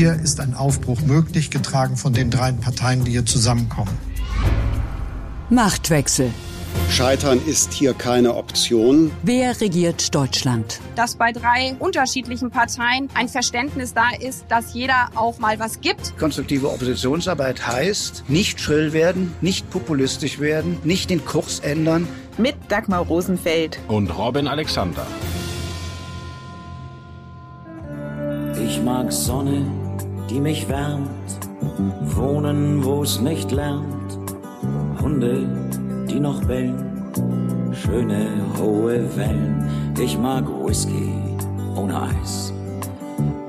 hier ist ein Aufbruch möglich, getragen von den drei Parteien, die hier zusammenkommen. Machtwechsel. Scheitern ist hier keine Option. Wer regiert Deutschland? Dass bei drei unterschiedlichen Parteien ein Verständnis da ist, dass jeder auch mal was gibt. Konstruktive Oppositionsarbeit heißt, nicht schrill werden, nicht populistisch werden, nicht den Kurs ändern. Mit Dagmar Rosenfeld und Robin Alexander. Ich mag Sonne, die mich wärmt, wohnen, wo es nicht lärmt, Hunde, die noch bellen, schöne hohe Wellen. Ich mag Whisky ohne Eis,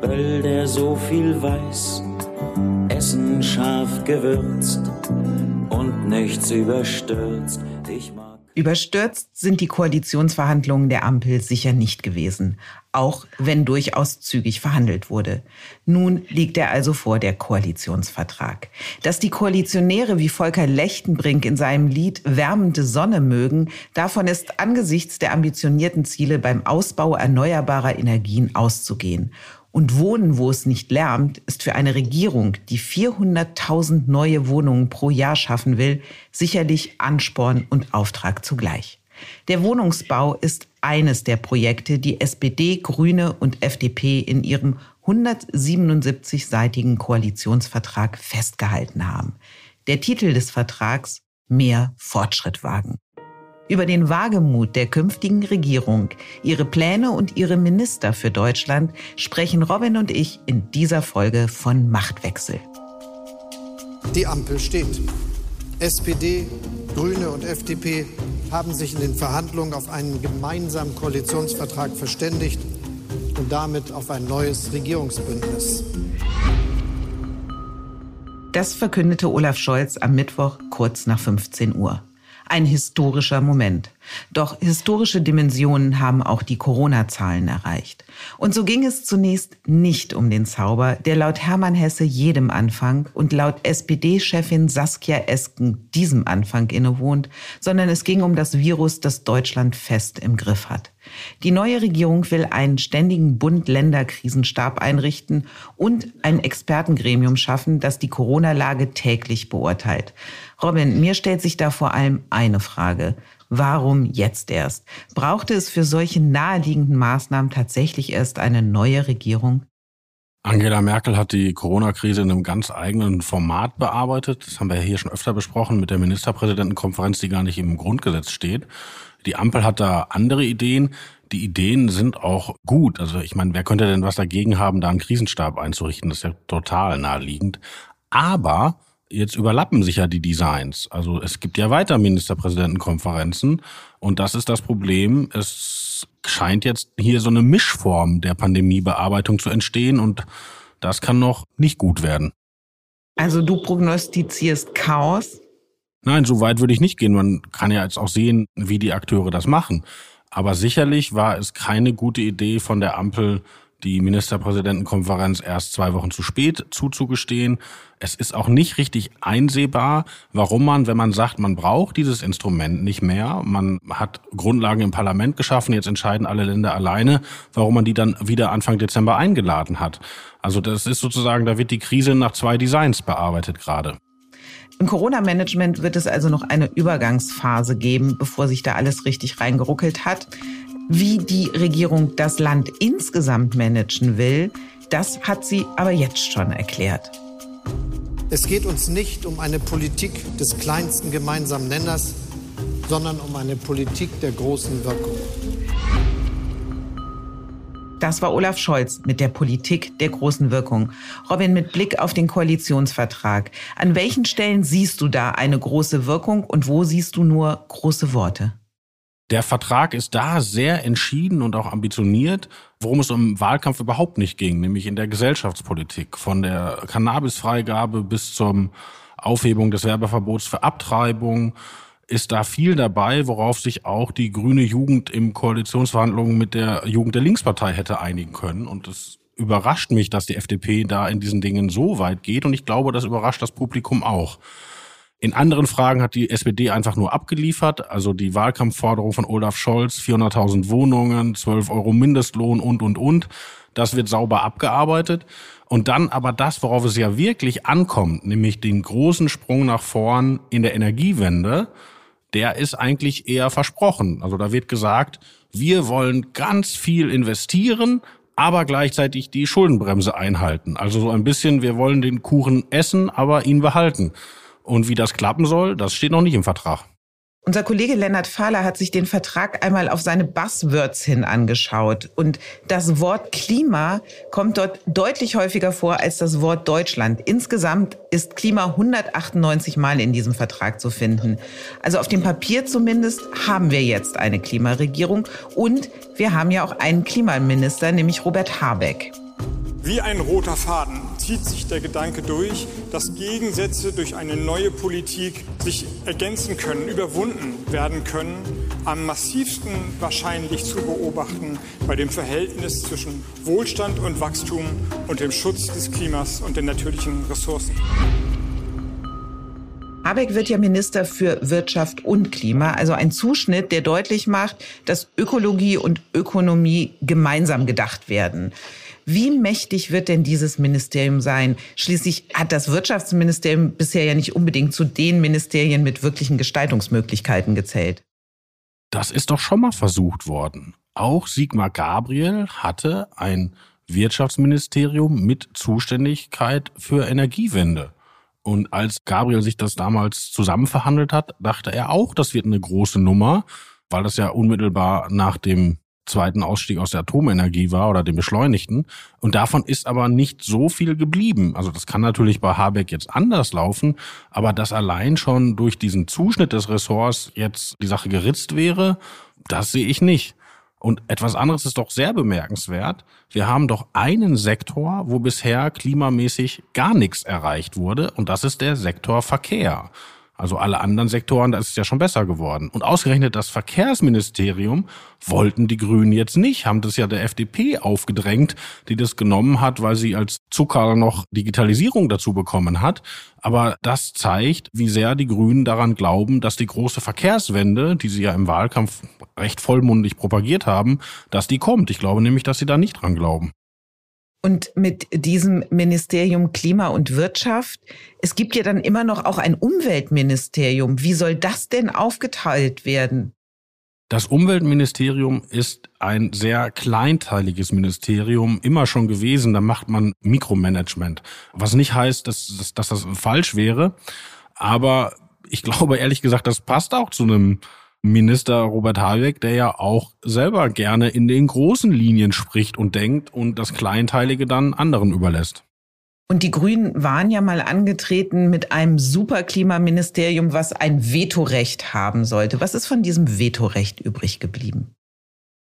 Böll, der so viel weiß, Essen scharf gewürzt und nichts überstürzt. Ich mag Überstürzt sind die Koalitionsverhandlungen der Ampel sicher nicht gewesen, auch wenn durchaus zügig verhandelt wurde. Nun liegt er also vor der Koalitionsvertrag. Dass die Koalitionäre wie Volker Lechtenbrink in seinem Lied Wärmende Sonne mögen, davon ist angesichts der ambitionierten Ziele beim Ausbau erneuerbarer Energien auszugehen. Und Wohnen, wo es nicht lärmt, ist für eine Regierung, die 400.000 neue Wohnungen pro Jahr schaffen will, sicherlich Ansporn und Auftrag zugleich. Der Wohnungsbau ist eines der Projekte, die SPD, Grüne und FDP in ihrem 177-seitigen Koalitionsvertrag festgehalten haben. Der Titel des Vertrags Mehr Fortschritt wagen über den Wagemut der künftigen Regierung, ihre Pläne und ihre Minister für Deutschland sprechen Robin und ich in dieser Folge von Machtwechsel. Die Ampel steht. SPD, Grüne und FDP haben sich in den Verhandlungen auf einen gemeinsamen Koalitionsvertrag verständigt und damit auf ein neues Regierungsbündnis. Das verkündete Olaf Scholz am Mittwoch kurz nach 15 Uhr ein historischer Moment. Doch historische Dimensionen haben auch die Corona-Zahlen erreicht. Und so ging es zunächst nicht um den Zauber, der laut Hermann Hesse jedem Anfang und laut SPD-Chefin Saskia Esken diesem Anfang innewohnt, sondern es ging um das Virus, das Deutschland fest im Griff hat. Die neue Regierung will einen ständigen Bund-Länder-Krisenstab einrichten und ein Expertengremium schaffen, das die Corona-Lage täglich beurteilt. Robin, mir stellt sich da vor allem eine Frage. Warum jetzt erst? Brauchte es für solche naheliegenden Maßnahmen tatsächlich erst eine neue Regierung? Angela Merkel hat die Corona-Krise in einem ganz eigenen Format bearbeitet. Das haben wir hier schon öfter besprochen mit der Ministerpräsidentenkonferenz, die gar nicht im Grundgesetz steht. Die Ampel hat da andere Ideen. Die Ideen sind auch gut. Also ich meine, wer könnte denn was dagegen haben, da einen Krisenstab einzurichten? Das ist ja total naheliegend. Aber jetzt überlappen sich ja die Designs. Also es gibt ja weiter Ministerpräsidentenkonferenzen und das ist das Problem. Es scheint jetzt hier so eine Mischform der Pandemiebearbeitung zu entstehen und das kann noch nicht gut werden. Also du prognostizierst Chaos? Nein, so weit würde ich nicht gehen. Man kann ja jetzt auch sehen, wie die Akteure das machen. Aber sicherlich war es keine gute Idee von der Ampel, die Ministerpräsidentenkonferenz erst zwei Wochen zu spät zuzugestehen. Es ist auch nicht richtig einsehbar, warum man, wenn man sagt, man braucht dieses Instrument nicht mehr, man hat Grundlagen im Parlament geschaffen, jetzt entscheiden alle Länder alleine, warum man die dann wieder Anfang Dezember eingeladen hat. Also das ist sozusagen, da wird die Krise nach zwei Designs bearbeitet gerade. Im Corona-Management wird es also noch eine Übergangsphase geben, bevor sich da alles richtig reingeruckelt hat. Wie die Regierung das Land insgesamt managen will, das hat sie aber jetzt schon erklärt. Es geht uns nicht um eine Politik des kleinsten gemeinsamen Nenners, sondern um eine Politik der großen Wirkung. Das war Olaf Scholz mit der Politik der großen Wirkung. Robin, mit Blick auf den Koalitionsvertrag. An welchen Stellen siehst du da eine große Wirkung und wo siehst du nur große Worte? Der Vertrag ist da sehr entschieden und auch ambitioniert, worum es im Wahlkampf überhaupt nicht ging, nämlich in der Gesellschaftspolitik. Von der Cannabisfreigabe bis zum Aufhebung des Werbeverbots für Abtreibung ist da viel dabei, worauf sich auch die grüne Jugend im Koalitionsverhandlungen mit der Jugend der Linkspartei hätte einigen können. Und es überrascht mich, dass die FDP da in diesen Dingen so weit geht. Und ich glaube, das überrascht das Publikum auch. In anderen Fragen hat die SPD einfach nur abgeliefert. Also die Wahlkampfforderung von Olaf Scholz, 400.000 Wohnungen, 12 Euro Mindestlohn und, und, und. das wird sauber abgearbeitet. Und dann aber das, worauf es ja wirklich ankommt, nämlich den großen Sprung nach vorn in der Energiewende, der ist eigentlich eher versprochen. Also da wird gesagt, wir wollen ganz viel investieren, aber gleichzeitig die Schuldenbremse einhalten. Also so ein bisschen, wir wollen den Kuchen essen, aber ihn behalten. Und wie das klappen soll, das steht noch nicht im Vertrag. Unser Kollege Lennart Fahler hat sich den Vertrag einmal auf seine Buzzwords hin angeschaut. Und das Wort Klima kommt dort deutlich häufiger vor als das Wort Deutschland. Insgesamt ist Klima 198 Mal in diesem Vertrag zu finden. Also auf dem Papier zumindest haben wir jetzt eine Klimaregierung. Und wir haben ja auch einen Klimaminister, nämlich Robert Habeck. Wie ein roter Faden zieht sich der Gedanke durch, dass Gegensätze durch eine neue Politik sich ergänzen können, überwunden werden können. Am massivsten wahrscheinlich zu beobachten bei dem Verhältnis zwischen Wohlstand und Wachstum und dem Schutz des Klimas und den natürlichen Ressourcen. Habeck wird ja Minister für Wirtschaft und Klima, also ein Zuschnitt, der deutlich macht, dass Ökologie und Ökonomie gemeinsam gedacht werden. Wie mächtig wird denn dieses Ministerium sein? Schließlich hat das Wirtschaftsministerium bisher ja nicht unbedingt zu den Ministerien mit wirklichen Gestaltungsmöglichkeiten gezählt. Das ist doch schon mal versucht worden. Auch Sigmar Gabriel hatte ein Wirtschaftsministerium mit Zuständigkeit für Energiewende. Und als Gabriel sich das damals zusammenverhandelt hat, dachte er auch, das wird eine große Nummer, weil das ja unmittelbar nach dem zweiten Ausstieg aus der Atomenergie war oder dem beschleunigten. Und davon ist aber nicht so viel geblieben. Also das kann natürlich bei Habeck jetzt anders laufen, aber dass allein schon durch diesen Zuschnitt des Ressorts jetzt die Sache geritzt wäre, das sehe ich nicht. Und etwas anderes ist doch sehr bemerkenswert. Wir haben doch einen Sektor, wo bisher klimamäßig gar nichts erreicht wurde, und das ist der Sektor Verkehr. Also alle anderen Sektoren, da ist es ja schon besser geworden. Und ausgerechnet das Verkehrsministerium wollten die Grünen jetzt nicht, haben das ja der FDP aufgedrängt, die das genommen hat, weil sie als Zucker noch Digitalisierung dazu bekommen hat. Aber das zeigt, wie sehr die Grünen daran glauben, dass die große Verkehrswende, die sie ja im Wahlkampf recht vollmundig propagiert haben, dass die kommt. Ich glaube nämlich, dass sie da nicht dran glauben. Und mit diesem Ministerium Klima und Wirtschaft, es gibt ja dann immer noch auch ein Umweltministerium. Wie soll das denn aufgeteilt werden? Das Umweltministerium ist ein sehr kleinteiliges Ministerium, immer schon gewesen. Da macht man Mikromanagement. Was nicht heißt, dass, dass, dass das falsch wäre. Aber ich glaube ehrlich gesagt, das passt auch zu einem Minister Robert Habeck, der ja auch selber gerne in den großen Linien spricht und denkt und das Kleinteilige dann anderen überlässt. Und die Grünen waren ja mal angetreten mit einem Superklimaministerium, was ein Vetorecht haben sollte. Was ist von diesem Vetorecht übrig geblieben?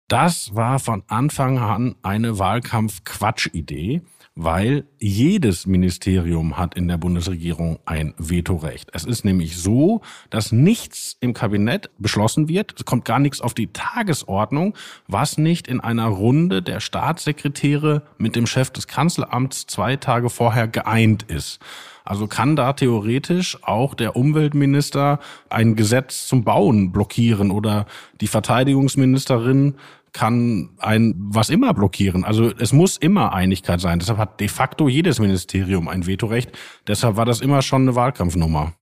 Das war von Anfang an eine Wahlkampf-Quatsch-Idee weil jedes Ministerium hat in der Bundesregierung ein Vetorecht. Es ist nämlich so, dass nichts im Kabinett beschlossen wird, es kommt gar nichts auf die Tagesordnung, was nicht in einer Runde der Staatssekretäre mit dem Chef des Kanzleramts zwei Tage vorher geeint ist. Also kann da theoretisch auch der Umweltminister ein Gesetz zum Bauen blockieren oder die Verteidigungsministerin kann ein was immer blockieren. Also es muss immer Einigkeit sein. Deshalb hat de facto jedes Ministerium ein Vetorecht. Deshalb war das immer schon eine Wahlkampfnummer.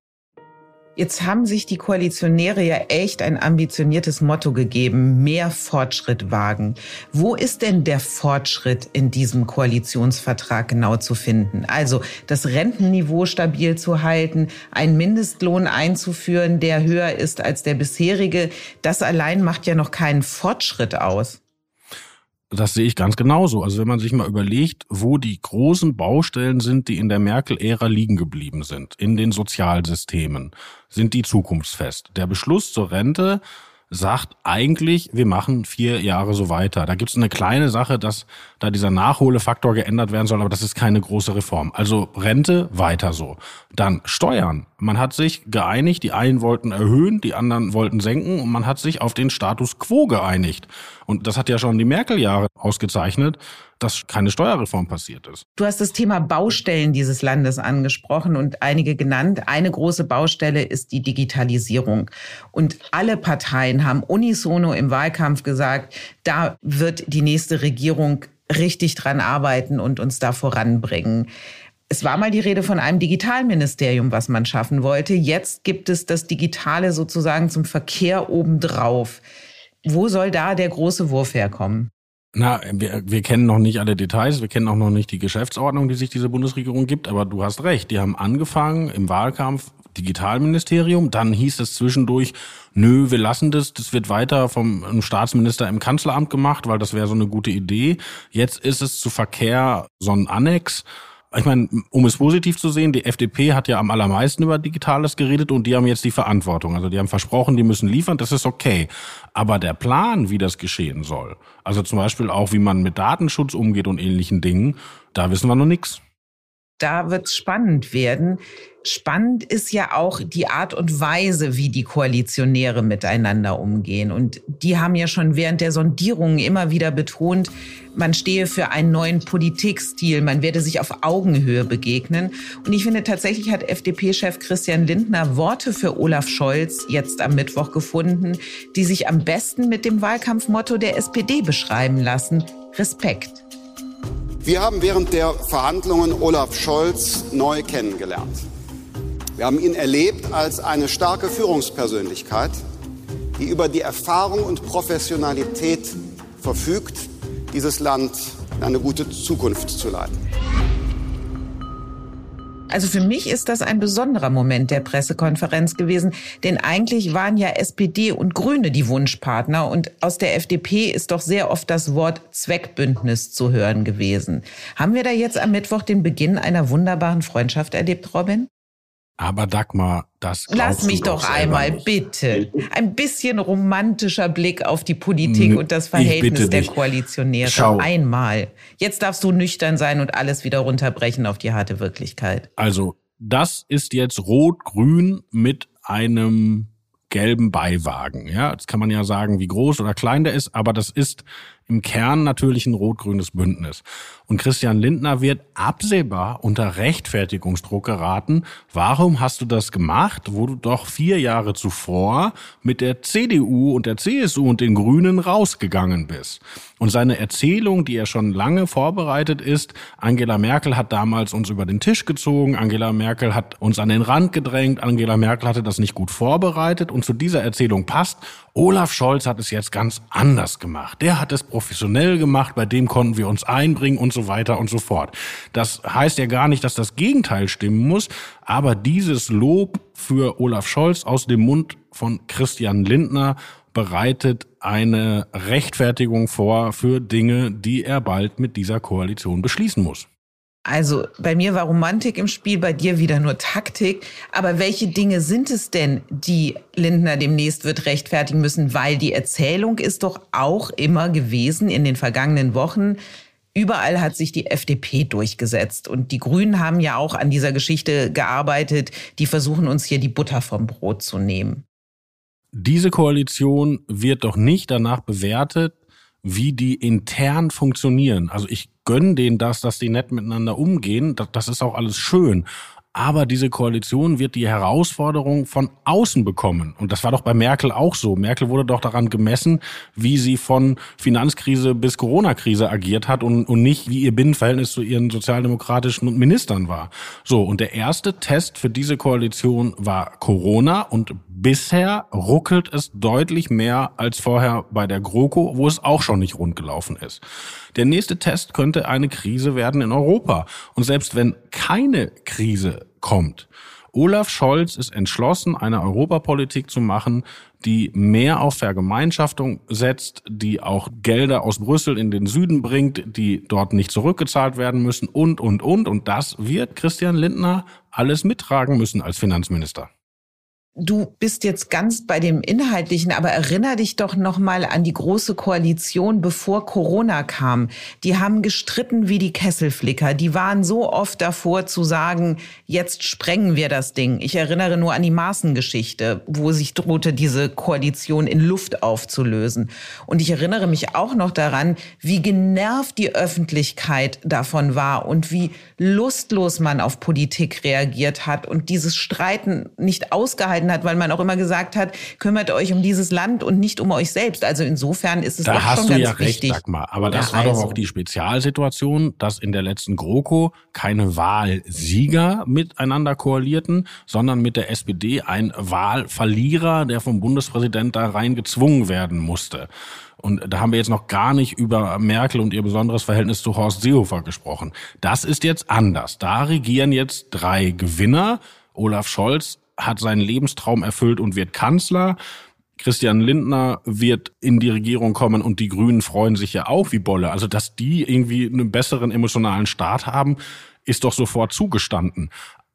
Jetzt haben sich die Koalitionäre ja echt ein ambitioniertes Motto gegeben, mehr Fortschritt wagen. Wo ist denn der Fortschritt in diesem Koalitionsvertrag genau zu finden? Also das Rentenniveau stabil zu halten, einen Mindestlohn einzuführen, der höher ist als der bisherige, das allein macht ja noch keinen Fortschritt aus. Das sehe ich ganz genauso. Also wenn man sich mal überlegt, wo die großen Baustellen sind, die in der Merkel-Ära liegen geblieben sind, in den Sozialsystemen, sind die zukunftsfest. Der Beschluss zur Rente sagt eigentlich, wir machen vier Jahre so weiter. Da gibt es eine kleine Sache, dass da dieser Nachholefaktor geändert werden soll, aber das ist keine große Reform. Also Rente weiter so. Dann Steuern. Man hat sich geeinigt, die einen wollten erhöhen, die anderen wollten senken und man hat sich auf den Status quo geeinigt. Und das hat ja schon die Merkel-Jahre ausgezeichnet dass keine Steuerreform passiert ist. Du hast das Thema Baustellen dieses Landes angesprochen und einige genannt. Eine große Baustelle ist die Digitalisierung. Und alle Parteien haben unisono im Wahlkampf gesagt, da wird die nächste Regierung richtig dran arbeiten und uns da voranbringen. Es war mal die Rede von einem Digitalministerium, was man schaffen wollte. Jetzt gibt es das Digitale sozusagen zum Verkehr obendrauf. Wo soll da der große Wurf herkommen? Na, wir, wir kennen noch nicht alle Details, wir kennen auch noch nicht die Geschäftsordnung, die sich diese Bundesregierung gibt, aber du hast recht, die haben angefangen im Wahlkampf Digitalministerium, dann hieß es zwischendurch, nö, wir lassen das, das wird weiter vom Staatsminister im Kanzleramt gemacht, weil das wäre so eine gute Idee. Jetzt ist es zu Verkehr so ein Annex ich meine, um es positiv zu sehen, die FDP hat ja am allermeisten über Digitales geredet und die haben jetzt die Verantwortung. Also die haben versprochen, die müssen liefern, das ist okay. Aber der Plan, wie das geschehen soll, also zum Beispiel auch, wie man mit Datenschutz umgeht und ähnlichen Dingen, da wissen wir noch nichts da wird es spannend werden. Spannend ist ja auch die Art und Weise, wie die Koalitionäre miteinander umgehen. Und die haben ja schon während der Sondierungen immer wieder betont, man stehe für einen neuen Politikstil, man werde sich auf Augenhöhe begegnen. Und ich finde, tatsächlich hat FDP-Chef Christian Lindner Worte für Olaf Scholz jetzt am Mittwoch gefunden, die sich am besten mit dem Wahlkampfmotto der SPD beschreiben lassen. Respekt. Wir haben während der Verhandlungen Olaf Scholz neu kennengelernt. Wir haben ihn erlebt als eine starke Führungspersönlichkeit, die über die Erfahrung und Professionalität verfügt, dieses Land in eine gute Zukunft zu leiten. Also für mich ist das ein besonderer Moment der Pressekonferenz gewesen, denn eigentlich waren ja SPD und Grüne die Wunschpartner und aus der FDP ist doch sehr oft das Wort Zweckbündnis zu hören gewesen. Haben wir da jetzt am Mittwoch den Beginn einer wunderbaren Freundschaft erlebt, Robin? Aber Dagmar, das Lass mich doch einmal, nicht. bitte. Ein bisschen romantischer Blick auf die Politik und das Verhältnis der Koalitionäre. Schau. Einmal. Jetzt darfst du nüchtern sein und alles wieder runterbrechen auf die harte Wirklichkeit. Also, das ist jetzt rot-grün mit einem gelben Beiwagen. Ja, jetzt kann man ja sagen, wie groß oder klein der ist, aber das ist im Kern natürlich ein rot-grünes Bündnis. Und Christian Lindner wird absehbar unter Rechtfertigungsdruck geraten. Warum hast du das gemacht, wo du doch vier Jahre zuvor mit der CDU und der CSU und den Grünen rausgegangen bist? Und seine Erzählung, die er schon lange vorbereitet ist, Angela Merkel hat damals uns über den Tisch gezogen, Angela Merkel hat uns an den Rand gedrängt, Angela Merkel hatte das nicht gut vorbereitet und zu dieser Erzählung passt, Olaf Scholz hat es jetzt ganz anders gemacht. Der hat es professionell gemacht, bei dem konnten wir uns einbringen und so weiter und so fort. Das heißt ja gar nicht, dass das Gegenteil stimmen muss, aber dieses Lob für Olaf Scholz aus dem Mund von Christian Lindner bereitet eine Rechtfertigung vor für Dinge, die er bald mit dieser Koalition beschließen muss. Also bei mir war Romantik im Spiel, bei dir wieder nur Taktik. Aber welche Dinge sind es denn, die Lindner demnächst wird rechtfertigen müssen? Weil die Erzählung ist doch auch immer gewesen in den vergangenen Wochen. Überall hat sich die FDP durchgesetzt. Und die Grünen haben ja auch an dieser Geschichte gearbeitet. Die versuchen uns hier die Butter vom Brot zu nehmen. Diese Koalition wird doch nicht danach bewertet, wie die intern funktionieren. Also ich gönne denen das, dass die nett miteinander umgehen. Das, das ist auch alles schön. Aber diese Koalition wird die Herausforderung von außen bekommen. Und das war doch bei Merkel auch so. Merkel wurde doch daran gemessen, wie sie von Finanzkrise bis Corona-Krise agiert hat und, und nicht, wie ihr Binnenverhältnis zu ihren sozialdemokratischen Ministern war. So, und der erste Test für diese Koalition war Corona und bisher ruckelt es deutlich mehr als vorher bei der GroKo, wo es auch schon nicht rund gelaufen ist. Der nächste Test könnte eine Krise werden in Europa. Und selbst wenn keine Krise kommt, Olaf Scholz ist entschlossen, eine Europapolitik zu machen, die mehr auf Vergemeinschaftung setzt, die auch Gelder aus Brüssel in den Süden bringt, die dort nicht zurückgezahlt werden müssen und, und, und. Und das wird Christian Lindner alles mittragen müssen als Finanzminister. Du bist jetzt ganz bei dem Inhaltlichen, aber erinner dich doch nochmal an die große Koalition, bevor Corona kam. Die haben gestritten wie die Kesselflicker. Die waren so oft davor zu sagen, jetzt sprengen wir das Ding. Ich erinnere nur an die Maßengeschichte, wo sich drohte, diese Koalition in Luft aufzulösen. Und ich erinnere mich auch noch daran, wie genervt die Öffentlichkeit davon war und wie lustlos man auf Politik reagiert hat und dieses Streiten nicht ausgehalten mitzuentscheiden hat, weil man auch immer gesagt hat, kümmert euch um dieses Land und nicht um euch selbst. Also insofern ist es da doch hast schon du ganz ja recht, wichtig. Dagmar. Aber das Ja, war doch also. auch die Spezialsituation, dass in der letzten GroKo keine Wahlsieger miteinander koalierten, sondern mit der SPD ein Wahlverlierer, der vom Bundespräsident da rein gezwungen werden musste. Und da haben wir jetzt noch gar nicht über Merkel und ihr besonderes Verhältnis zu Horst Seehofer gesprochen. Das ist jetzt anders. Da regieren jetzt drei Gewinner. Olaf Scholz hat seinen Lebenstraum erfüllt und wird Kanzler. Christian Lindner wird in die Regierung kommen und die Grünen freuen sich ja auch wie Bolle. Also, dass die irgendwie einen besseren emotionalen Start haben, ist doch sofort zugestanden.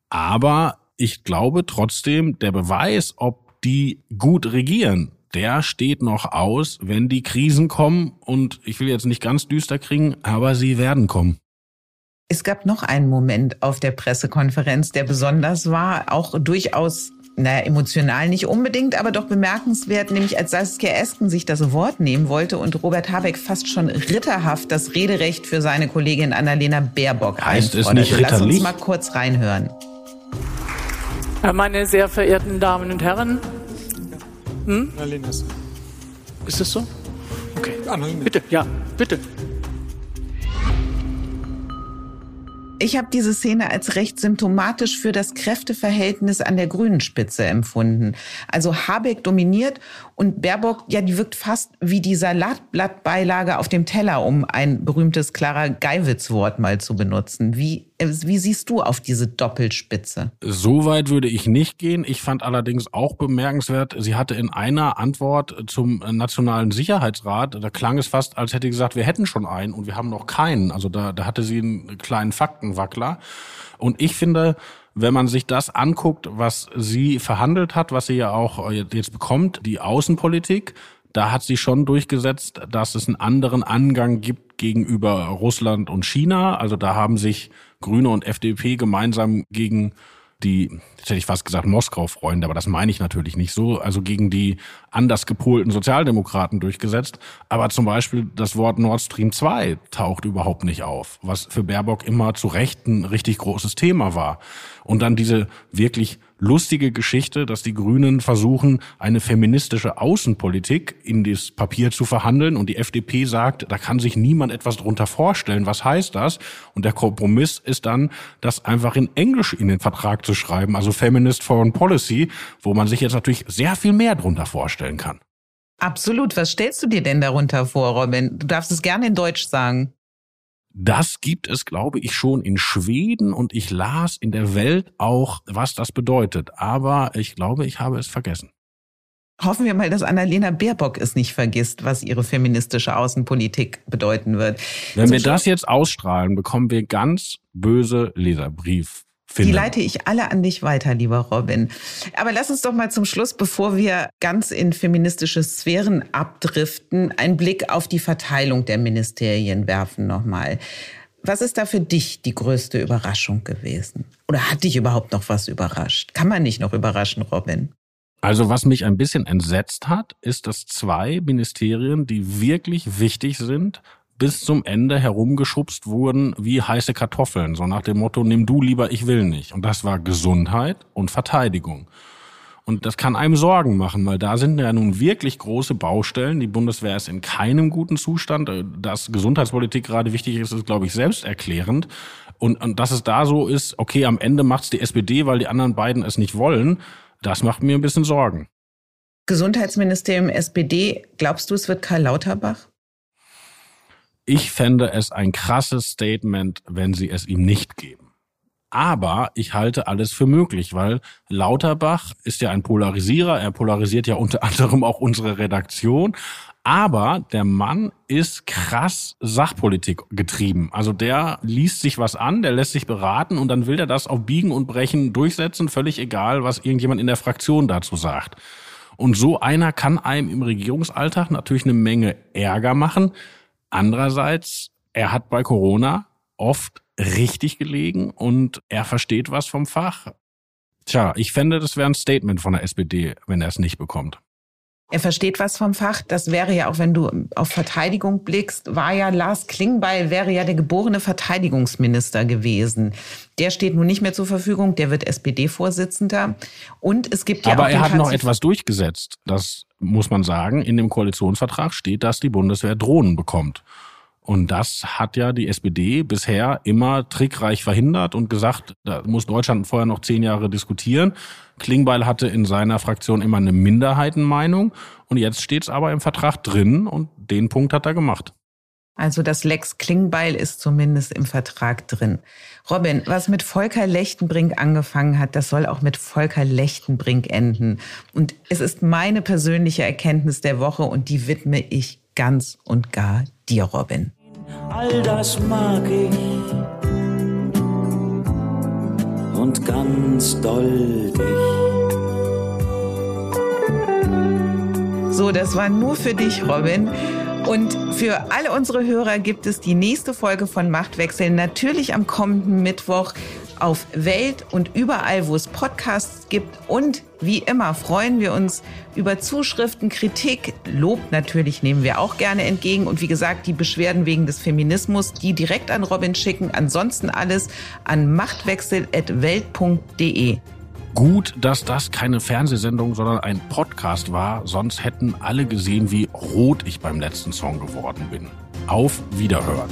Aber ich glaube trotzdem, der Beweis, ob die gut regieren, der steht noch aus, wenn die Krisen kommen. Und ich will jetzt nicht ganz düster kriegen, aber sie werden kommen. Es gab noch einen Moment auf der Pressekonferenz, der besonders war, auch durchaus naja, emotional nicht unbedingt, aber doch bemerkenswert, nämlich als Saskia Esken sich das Wort nehmen wollte und Robert Habeck fast schon ritterhaft das Rederecht für seine Kollegin Annalena Baerbock Heißt es einforderte. nicht Lass uns ritterlich? mal kurz reinhören. Meine sehr verehrten Damen und Herren, Annalena ist- ist es so? Okay. Annalena. Bitte, ja, bitte. Ich habe diese Szene als recht symptomatisch für das Kräfteverhältnis an der grünen Spitze empfunden. Also Habeck dominiert und Baerbock, ja, die wirkt fast wie die Salatblattbeilage auf dem Teller, um ein berühmtes Clara Geiwitz-Wort mal zu benutzen. Wie, wie siehst du auf diese Doppelspitze? So weit würde ich nicht gehen. Ich fand allerdings auch bemerkenswert, sie hatte in einer Antwort zum Nationalen Sicherheitsrat, da klang es fast, als hätte sie gesagt, wir hätten schon einen und wir haben noch keinen. Also da, da hatte sie einen kleinen Faktenwackler. Und ich finde, wenn man sich das anguckt, was sie verhandelt hat, was sie ja auch jetzt bekommt, die Außenpolitik, da hat sie schon durchgesetzt, dass es einen anderen Angang gibt gegenüber Russland und China. Also da haben sich Grüne und FDP gemeinsam gegen die, jetzt hätte ich fast gesagt Moskau-Freunde, aber das meine ich natürlich nicht so, also gegen die anders gepolten Sozialdemokraten durchgesetzt. Aber zum Beispiel das Wort Nord Stream 2 taucht überhaupt nicht auf, was für Baerbock immer zu Recht ein richtig großes Thema war. Und dann diese wirklich lustige Geschichte, dass die Grünen versuchen, eine feministische Außenpolitik in das Papier zu verhandeln und die FDP sagt, da kann sich niemand etwas drunter vorstellen. Was heißt das? Und der Kompromiss ist dann, das einfach in Englisch in den Vertrag zu schreiben, also Feminist Foreign Policy, wo man sich jetzt natürlich sehr viel mehr drunter vorstellen kann. Absolut. Was stellst du dir denn darunter vor, Robin? Du darfst es gerne in Deutsch sagen. Das gibt es, glaube ich, schon in Schweden und ich las in der Welt auch, was das bedeutet. Aber ich glaube, ich habe es vergessen. Hoffen wir mal, dass Annalena Baerbock es nicht vergisst, was ihre feministische Außenpolitik bedeuten wird. Wenn Zum wir Schluss- das jetzt ausstrahlen, bekommen wir ganz böse Leserbrief. Die leite ich alle an dich weiter, lieber Robin. Aber lass uns doch mal zum Schluss, bevor wir ganz in feministische Sphären abdriften, einen Blick auf die Verteilung der Ministerien werfen nochmal. Was ist da für dich die größte Überraschung gewesen? Oder hat dich überhaupt noch was überrascht? Kann man nicht noch überraschen, Robin? Also was mich ein bisschen entsetzt hat, ist, dass zwei Ministerien, die wirklich wichtig sind, bis zum Ende herumgeschubst wurden wie heiße Kartoffeln. So nach dem Motto, nimm du lieber, ich will nicht. Und das war Gesundheit und Verteidigung. Und das kann einem Sorgen machen, weil da sind ja nun wirklich große Baustellen. Die Bundeswehr ist in keinem guten Zustand. Dass Gesundheitspolitik gerade wichtig ist, ist, glaube ich, selbsterklärend. Und, und dass es da so ist, okay, am Ende macht's die SPD, weil die anderen beiden es nicht wollen, das macht mir ein bisschen Sorgen. Gesundheitsministerium SPD, glaubst du, es wird Karl Lauterbach? Ich fände es ein krasses Statement, wenn sie es ihm nicht geben. Aber ich halte alles für möglich, weil Lauterbach ist ja ein Polarisierer. Er polarisiert ja unter anderem auch unsere Redaktion. Aber der Mann ist krass Sachpolitik getrieben. Also der liest sich was an, der lässt sich beraten und dann will er das auf Biegen und Brechen durchsetzen, völlig egal, was irgendjemand in der Fraktion dazu sagt. Und so einer kann einem im Regierungsalltag natürlich eine Menge Ärger machen. Andererseits, er hat bei Corona oft richtig gelegen und er versteht was vom Fach. Tja, ich fände, das wäre ein Statement von der SPD, wenn er es nicht bekommt. Er versteht was vom Fach. Das wäre ja auch, wenn du auf Verteidigung blickst, war ja Lars Klingbeil, wäre ja der geborene Verteidigungsminister gewesen. Der steht nun nicht mehr zur Verfügung. Der wird SPD-Vorsitzender. Und es gibt ja Aber auch er hat Fall noch etwas durchgesetzt. Das muss man sagen. In dem Koalitionsvertrag steht, dass die Bundeswehr Drohnen bekommt. Und das hat ja die SPD bisher immer trickreich verhindert und gesagt, da muss Deutschland vorher noch zehn Jahre diskutieren. Klingbeil hatte in seiner Fraktion immer eine Minderheitenmeinung und jetzt steht es aber im Vertrag drin und den Punkt hat er gemacht. Also das Lex Klingbeil ist zumindest im Vertrag drin. Robin, was mit Volker Lechtenbrink angefangen hat, das soll auch mit Volker Lechtenbrink enden. Und es ist meine persönliche Erkenntnis der Woche und die widme ich ganz und gar dir, Robin. All das mag ich und ganz doll dich. So, das war nur für dich, Robin. Und für alle unsere Hörer gibt es die nächste Folge von Machtwechsel natürlich am kommenden Mittwoch auf Welt und überall, wo es Podcasts gibt. Und wie immer freuen wir uns über Zuschriften, Kritik, Lob natürlich nehmen wir auch gerne entgegen. Und wie gesagt, die Beschwerden wegen des Feminismus, die direkt an Robin schicken. Ansonsten alles an machtwechsel.welt.de. Gut, dass das keine Fernsehsendung, sondern ein Podcast war, sonst hätten alle gesehen, wie rot ich beim letzten Song geworden bin. Auf Wiederhören.